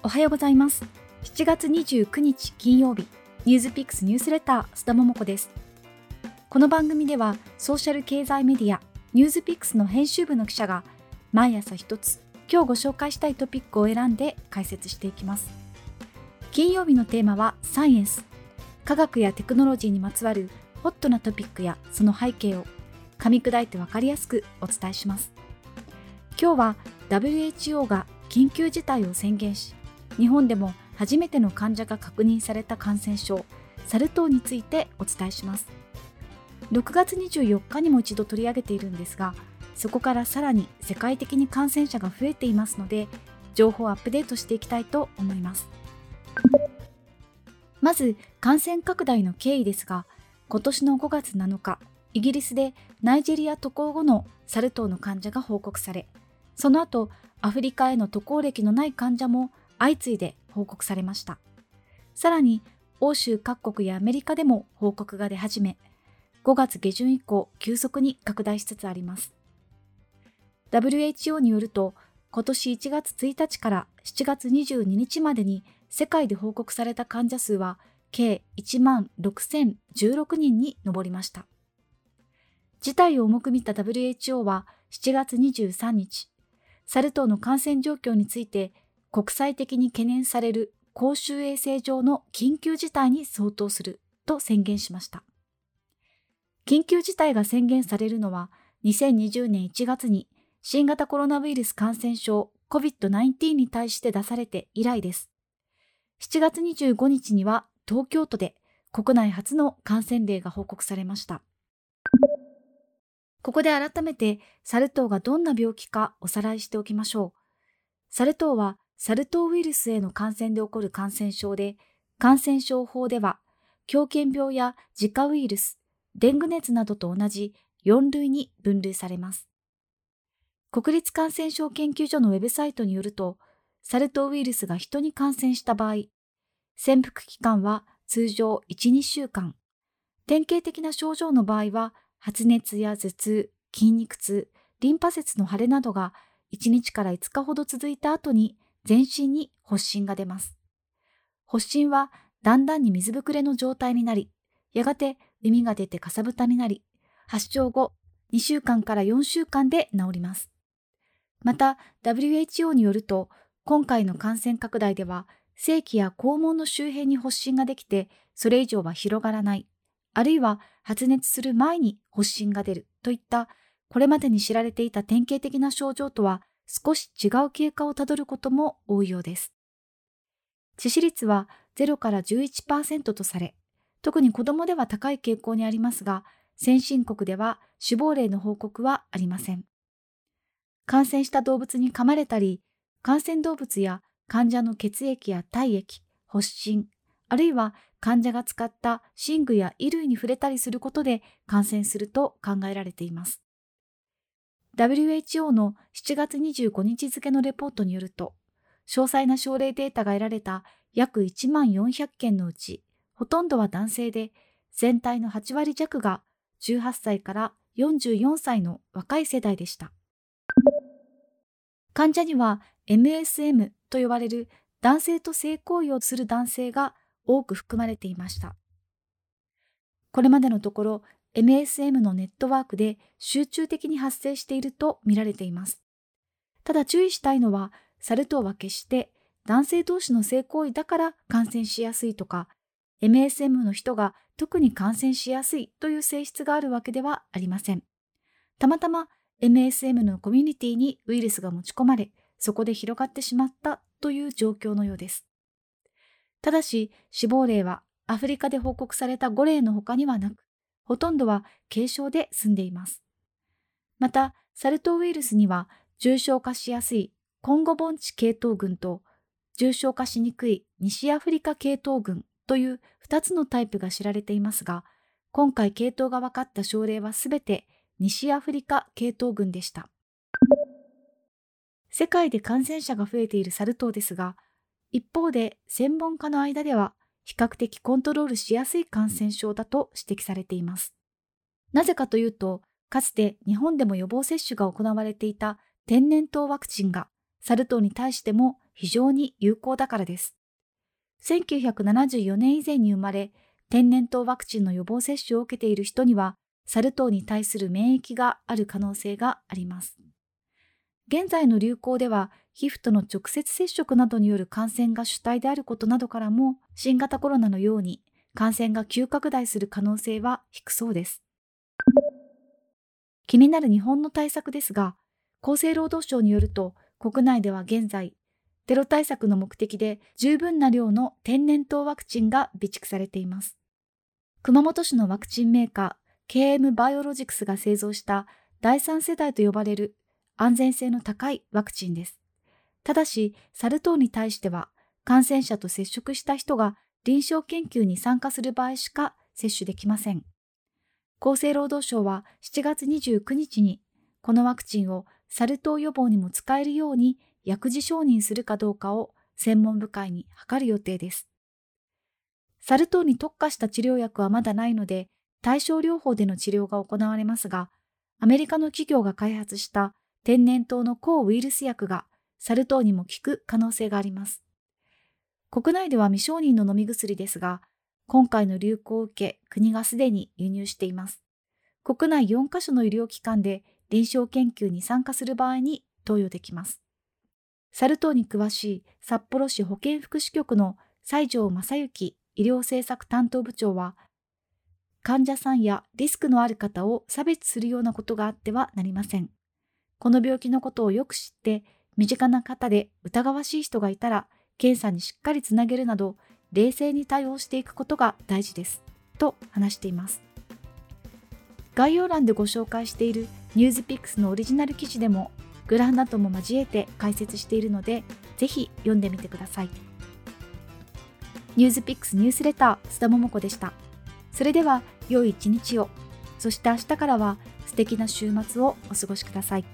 おはようございます。7月29日金曜日ニュースピックスニュースレター須田桃子です。この番組ではソーシャル経済メディアニュースピックスの編集部の記者が毎朝一つ今日ご紹介したいトピックを選んで解説していきます。金曜日のテーマはサイエンス。科学やテクノロジーにまつわるホットなトピックやその背景を噛み砕いてわかりやすくお伝えします。今日は WHO が緊急事態を宣言し日本でも初めての患者が確認された感染症サル痘についてお伝えします。6月24日にも一度取り上げているんですがそこからさらに世界的に感染者が増えていますので情報をアップデートしていきたいと思います。まず感染拡大の経緯ですが今年の5月7日イギリスでナイジェリア渡航後のサル痘の患者が報告されその後アフリカへの渡航歴のない患者も相次いで報告されました。さらに欧州各国やアメリカでも報告が出始め5月下旬以降急速に拡大しつつあります。WHO によると今年1月1日から7月22日までに世界で報告された患者数は計1万6016人に上りました。事態を重く見た WHO は7月23日サル痘の感染状況について国際的に懸念される公衆衛生上の緊急事態に相当すると宣言しました。緊急事態が宣言されるのは2020年1月に新型コロナウイルス感染症 COVID-19 に対して出されて以来です。7月25日には東京都で国内初の感染例が報告されました。ここで改めてサル痘がどんな病気かおさらいしておきましょう。サル痘はサル痘ウイルスへの感染で起こる感染症で、感染症法では狂犬病や自家ウイルス、デング熱などと同じ4類に分類されます。国立感染症研究所のウェブサイトによると、サル痘ウイルスが人に感染した場合、潜伏期間は通常1、2週間。典型的な症状の場合は発熱や頭痛、筋肉痛、リンパ節の腫れなどが1日から5日ほど続いた後に全身に発疹が出ます。発疹はだんだんに水ぶくれの状態になり、やがて海が出てかさぶたになり、発症後2週間から4週間で治ります。また WHO によると今回の感染拡大では性器や肛門の周辺に発疹ができてそれ以上は広がらないあるいは発熱する前に発疹が出るといったこれまでに知られていた典型的な症状とは少し違う経過をたどることも多いようです。致死率は0から11%とされ、特に子供では高い傾向にありますが、先進国では死亡例の報告はありません。感染した動物に噛まれたり、感染動物や患者の血液や体液、発疹、あるいは患者が使った寝具や衣類に触れたりすることで感染すると考えられています。WHO の7月25日付のレポートによると、詳細な症例データが得られた約1万400件のうち、ほとんどは男性で、全体の8割弱が18歳から44歳の若い世代でした。患者には MSM と呼ばれる男性と性行為をする男性が多く含まれていました。これまでのところ MSM のネットワークで集中的に発生していると見られています。ただ注意したいのは、サル痘は決して男性同士の性行為だから感染しやすいとか、MSM の人が特に感染しやすいという性質があるわけではありません。たまたま MSM のコミュニティにウイルスが持ち込まれ、そこで広がってしまったという状況のようです。ただし、死亡例はアフリカで報告された5例の他にはなく、ほとんどは軽症で済んでいます。また、サル痘ウイルスには重症化しやすいコンゴ盆地系統群と重症化しにくい西アフリカ系統群という2つのタイプが知られていますが、今回系統が分かった症例はすべて西アフリカ系統群でした。世界で感染者が増えているサル痘ですが、一方で専門家の間では比較的コントロールしやすい感染症だと指摘されています。なぜかというと、かつて日本でも予防接種が行われていた天然痘ワクチンがサル痘に対しても非常に有効だからです。1974年以前に生まれ、天然痘ワクチンの予防接種を受けている人には、サル痘に対する免疫がある可能性があります。現在の流行では、皮膚との直接接触などによる感染が主体であることなどからも、新型コロナのように感染が急拡大する可能性は低そうです。気になる日本の対策ですが、厚生労働省によると、国内では現在、テロ対策の目的で十分な量の天然痘ワクチンが備蓄されています。熊本市のワクチンメーカー KM バイオロジクスが製造した第3世代と呼ばれる安全性の高いワクチンです。ただし、サル痘に対しては感染者と接触した人が臨床研究に参加する場合しか接種できません。厚生労働省は7月29日にこのワクチンをサル痘予防にも使えるように薬事承認するかどうかを専門部会に諮る予定です。サル痘に特化した治療薬はまだないので、対症療法での治療が行われますが、アメリカの企業が開発した天然痘の抗ウイルス薬がサル痘にも効く可能性があります。国内では未承認の飲み薬ですが、今回の流行を受け、国がすでに輸入しています。国内4カ所の医療機関で臨床研究に参加する場合に投与できます。サル痘に詳しい札幌市保健福祉局の西条正幸医療政策担当部長は、患者さんやリスクのある方を差別するようなことがあってはなりません。この病気のことをよく知って、身近な方で疑わしい人がいたら、検査にしっかりつなげるなど、冷静に対応していくことが大事です。と話しています。概要欄でご紹介しているニュースピックスのオリジナル記事でもグラフなども交えて解説しているので、ぜひ読んでみてください。ニュースピックスニュースレター、須田桃子でした。それでは、良い一日を。そして明日からは素敵な週末をお過ごしください。